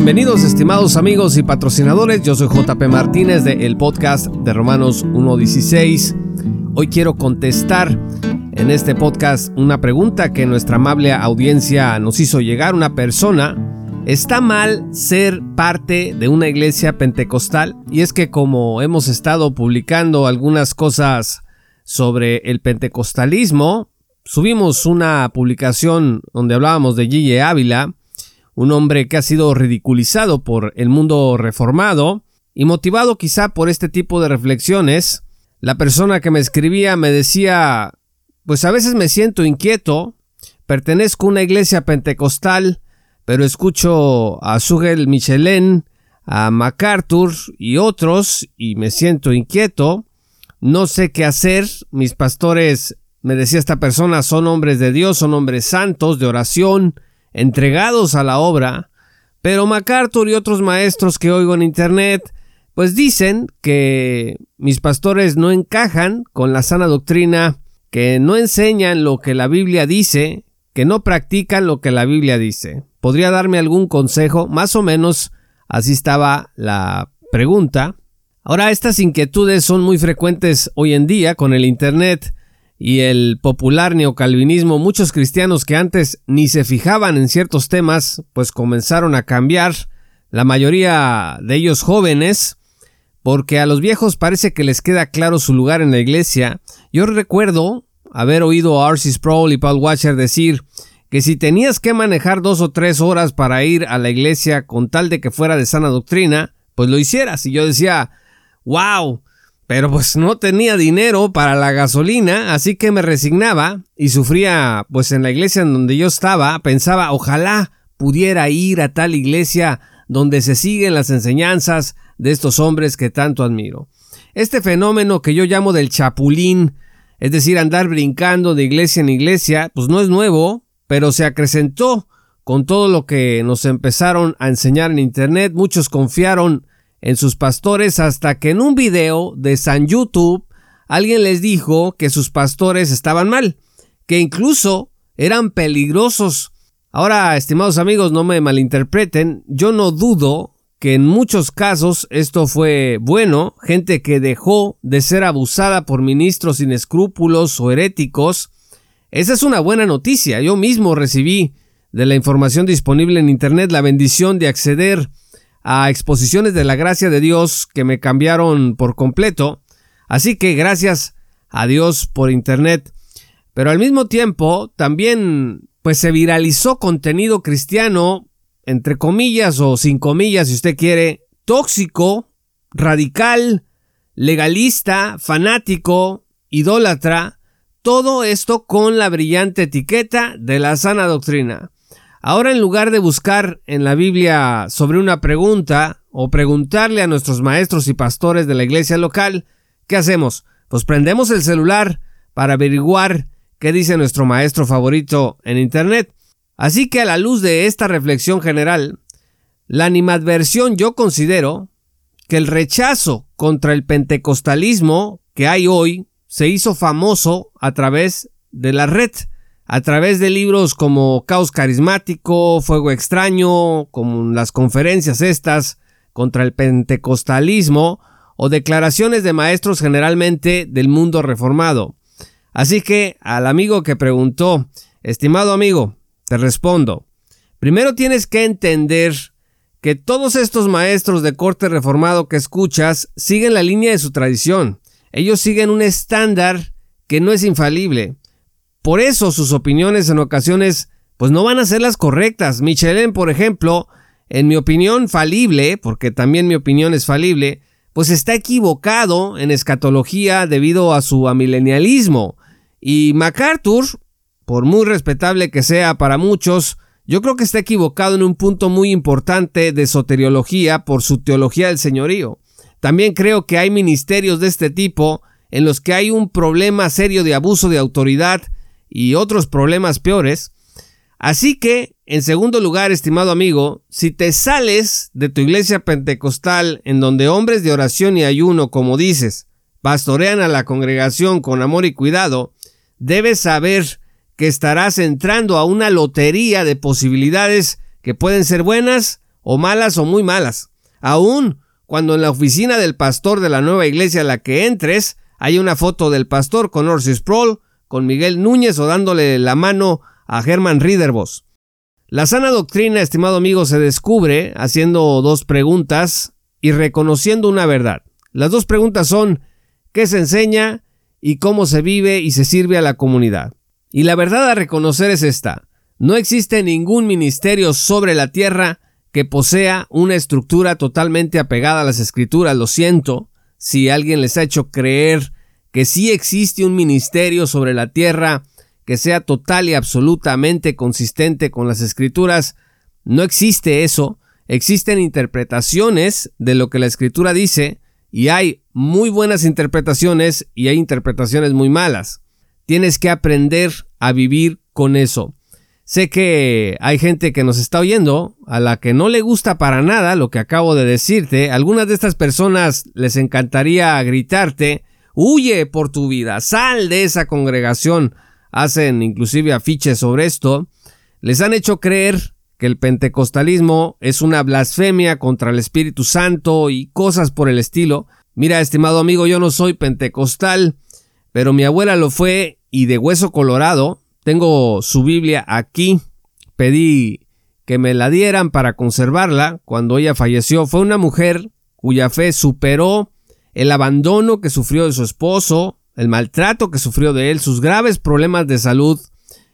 Bienvenidos estimados amigos y patrocinadores, yo soy JP Martínez de el podcast de Romanos 1.16. Hoy quiero contestar en este podcast una pregunta que nuestra amable audiencia nos hizo llegar. Una persona, ¿está mal ser parte de una iglesia pentecostal? Y es que como hemos estado publicando algunas cosas sobre el pentecostalismo, subimos una publicación donde hablábamos de Gille Ávila, un hombre que ha sido ridiculizado por el mundo reformado, y motivado quizá por este tipo de reflexiones, la persona que me escribía me decía, pues a veces me siento inquieto, pertenezco a una iglesia pentecostal, pero escucho a Sugel Michelin, a MacArthur y otros, y me siento inquieto, no sé qué hacer, mis pastores, me decía esta persona, son hombres de Dios, son hombres santos, de oración, entregados a la obra, pero MacArthur y otros maestros que oigo en Internet, pues dicen que mis pastores no encajan con la sana doctrina, que no enseñan lo que la Biblia dice, que no practican lo que la Biblia dice. ¿Podría darme algún consejo? Más o menos así estaba la pregunta. Ahora, estas inquietudes son muy frecuentes hoy en día con el Internet y el popular neocalvinismo, muchos cristianos que antes ni se fijaban en ciertos temas, pues comenzaron a cambiar, la mayoría de ellos jóvenes, porque a los viejos parece que les queda claro su lugar en la iglesia. Yo recuerdo haber oído a R.C. Sproul y Paul Washer decir que si tenías que manejar dos o tres horas para ir a la iglesia con tal de que fuera de sana doctrina, pues lo hicieras. Y yo decía, wow, pero pues no tenía dinero para la gasolina, así que me resignaba y sufría, pues en la iglesia en donde yo estaba, pensaba, ojalá pudiera ir a tal iglesia donde se siguen las enseñanzas de estos hombres que tanto admiro. Este fenómeno que yo llamo del chapulín, es decir, andar brincando de iglesia en iglesia, pues no es nuevo, pero se acrecentó con todo lo que nos empezaron a enseñar en Internet. Muchos confiaron en sus pastores hasta que en un video de San YouTube alguien les dijo que sus pastores estaban mal, que incluso eran peligrosos. Ahora, estimados amigos, no me malinterpreten, yo no dudo que en muchos casos esto fue bueno, gente que dejó de ser abusada por ministros sin escrúpulos o heréticos. Esa es una buena noticia. Yo mismo recibí de la información disponible en Internet la bendición de acceder a exposiciones de la gracia de Dios que me cambiaron por completo. Así que gracias a Dios por Internet. Pero al mismo tiempo también pues se viralizó contenido cristiano, entre comillas o sin comillas si usted quiere, tóxico, radical, legalista, fanático, idólatra, todo esto con la brillante etiqueta de la sana doctrina. Ahora en lugar de buscar en la Biblia sobre una pregunta o preguntarle a nuestros maestros y pastores de la iglesia local, ¿qué hacemos? Pues prendemos el celular para averiguar qué dice nuestro maestro favorito en Internet. Así que a la luz de esta reflexión general, la animadversión yo considero que el rechazo contra el pentecostalismo que hay hoy se hizo famoso a través de la red a través de libros como Caos Carismático, Fuego Extraño, como las conferencias estas contra el pentecostalismo o declaraciones de maestros generalmente del mundo reformado. Así que al amigo que preguntó, estimado amigo, te respondo, primero tienes que entender que todos estos maestros de corte reformado que escuchas siguen la línea de su tradición. Ellos siguen un estándar que no es infalible. Por eso sus opiniones en ocasiones pues no van a ser las correctas. Michelin, por ejemplo, en mi opinión falible, porque también mi opinión es falible, pues está equivocado en escatología debido a su amilenialismo. Y MacArthur, por muy respetable que sea para muchos, yo creo que está equivocado en un punto muy importante de soteriología por su teología del señorío. También creo que hay ministerios de este tipo en los que hay un problema serio de abuso de autoridad y otros problemas peores. Así que, en segundo lugar, estimado amigo, si te sales de tu iglesia pentecostal en donde hombres de oración y ayuno, como dices, pastorean a la congregación con amor y cuidado, debes saber que estarás entrando a una lotería de posibilidades que pueden ser buenas o malas o muy malas. Aún cuando en la oficina del pastor de la nueva iglesia a la que entres hay una foto del pastor con Orsis Sproul, con Miguel Núñez o dándole la mano a Herman Riederbos. La sana doctrina, estimado amigo, se descubre haciendo dos preguntas y reconociendo una verdad. Las dos preguntas son ¿qué se enseña y cómo se vive y se sirve a la comunidad? Y la verdad a reconocer es esta. No existe ningún ministerio sobre la tierra que posea una estructura totalmente apegada a las escrituras. Lo siento si alguien les ha hecho creer que sí existe un ministerio sobre la tierra que sea total y absolutamente consistente con las escrituras. No existe eso. Existen interpretaciones de lo que la escritura dice y hay muy buenas interpretaciones y hay interpretaciones muy malas. Tienes que aprender a vivir con eso. Sé que hay gente que nos está oyendo a la que no le gusta para nada lo que acabo de decirte. Algunas de estas personas les encantaría gritarte, huye por tu vida, sal de esa congregación. Hacen inclusive afiches sobre esto. Les han hecho creer que el pentecostalismo es una blasfemia contra el Espíritu Santo y cosas por el estilo. Mira, estimado amigo, yo no soy pentecostal, pero mi abuela lo fue y de hueso colorado tengo su Biblia aquí. Pedí que me la dieran para conservarla cuando ella falleció. Fue una mujer cuya fe superó el abandono que sufrió de su esposo, el maltrato que sufrió de él, sus graves problemas de salud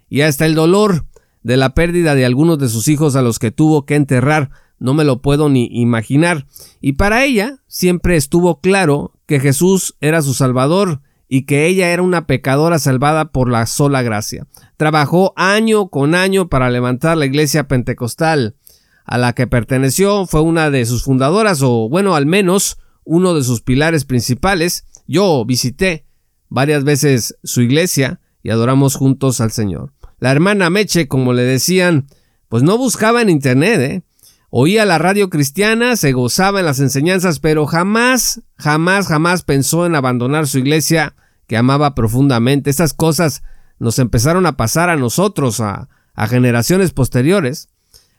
y hasta el dolor de la pérdida de algunos de sus hijos a los que tuvo que enterrar. No me lo puedo ni imaginar. Y para ella siempre estuvo claro que Jesús era su Salvador y que ella era una pecadora salvada por la sola gracia. Trabajó año con año para levantar la iglesia pentecostal a la que perteneció, fue una de sus fundadoras o bueno, al menos uno de sus pilares principales. Yo visité varias veces su iglesia y adoramos juntos al Señor. La hermana Meche, como le decían, pues no buscaba en internet, ¿eh? Oía la radio cristiana, se gozaba en las enseñanzas, pero jamás, jamás, jamás pensó en abandonar su iglesia que amaba profundamente. Estas cosas nos empezaron a pasar a nosotros, a, a generaciones posteriores.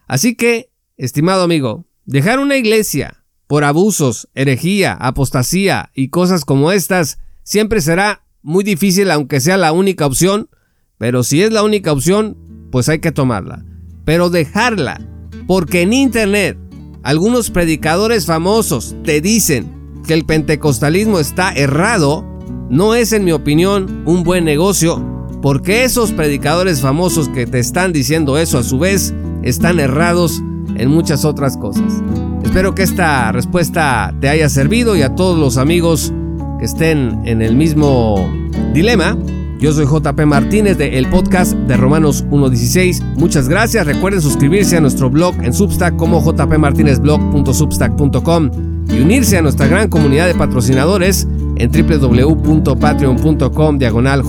Así que, estimado amigo, dejar una iglesia por abusos, herejía, apostasía y cosas como estas siempre será muy difícil aunque sea la única opción, pero si es la única opción, pues hay que tomarla. Pero dejarla porque en Internet algunos predicadores famosos te dicen que el pentecostalismo está errado, no es en mi opinión un buen negocio, porque esos predicadores famosos que te están diciendo eso a su vez están errados en muchas otras cosas. Espero que esta respuesta te haya servido y a todos los amigos que estén en el mismo dilema yo soy JP Martínez de el podcast de Romanos 1.16. Muchas gracias. Recuerden suscribirse a nuestro blog en Substack como jpmartinezblog.substack.com y unirse a nuestra gran comunidad de patrocinadores en www.patreon.com diagonal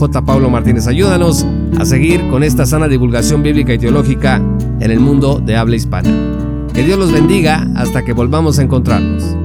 Martínez. Ayúdanos a seguir con esta sana divulgación bíblica y teológica en el mundo de habla hispana. Que Dios los bendiga hasta que volvamos a encontrarnos.